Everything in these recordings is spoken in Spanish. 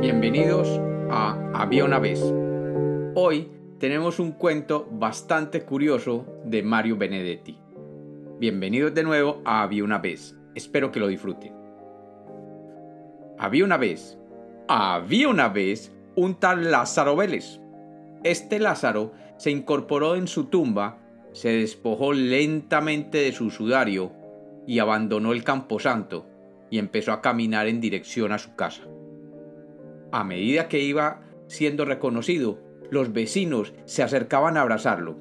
Bienvenidos a Había una vez. Hoy tenemos un cuento bastante curioso de Mario Benedetti. Bienvenidos de nuevo a Había una vez. Espero que lo disfruten. Había una vez, había una vez un tal Lázaro Vélez. Este Lázaro se incorporó en su tumba, se despojó lentamente de su sudario y abandonó el camposanto y empezó a caminar en dirección a su casa. A medida que iba siendo reconocido, los vecinos se acercaban a abrazarlo.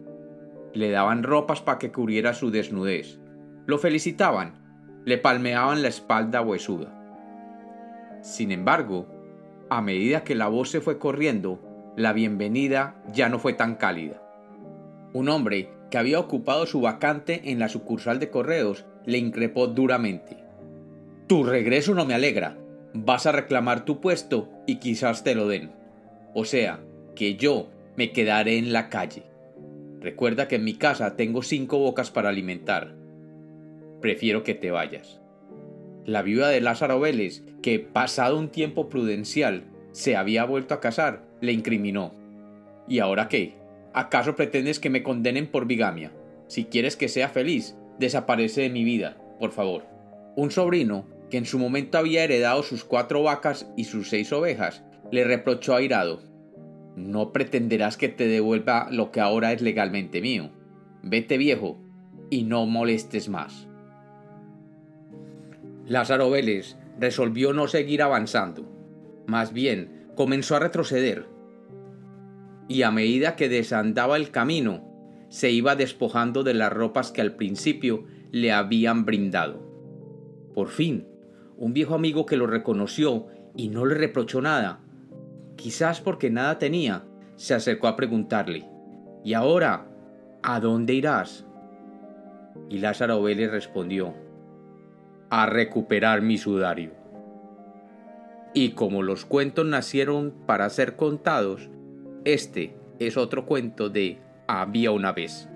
Le daban ropas para que cubriera su desnudez. Lo felicitaban, le palmeaban la espalda huesuda. Sin embargo, a medida que la voz se fue corriendo, la bienvenida ya no fue tan cálida. Un hombre que había ocupado su vacante en la sucursal de correos le increpó duramente. Tu regreso no me alegra. Vas a reclamar tu puesto y quizás te lo den. O sea, que yo me quedaré en la calle. Recuerda que en mi casa tengo cinco bocas para alimentar. Prefiero que te vayas. La viuda de Lázaro Vélez, que pasado un tiempo prudencial se había vuelto a casar, le incriminó. ¿Y ahora qué? ¿Acaso pretendes que me condenen por bigamia? Si quieres que sea feliz, desaparece de mi vida, por favor. Un sobrino, que en su momento había heredado sus cuatro vacas y sus seis ovejas, le reprochó airado. No pretenderás que te devuelva lo que ahora es legalmente mío. Vete viejo y no molestes más. Lázaro Vélez resolvió no seguir avanzando. Más bien, comenzó a retroceder. Y a medida que desandaba el camino, se iba despojando de las ropas que al principio le habían brindado. Por fin, un viejo amigo que lo reconoció y no le reprochó nada, quizás porque nada tenía, se acercó a preguntarle, ¿Y ahora? ¿A dónde irás? Y Lázaro Vélez respondió, a recuperar mi sudario. Y como los cuentos nacieron para ser contados, este es otro cuento de Había una vez.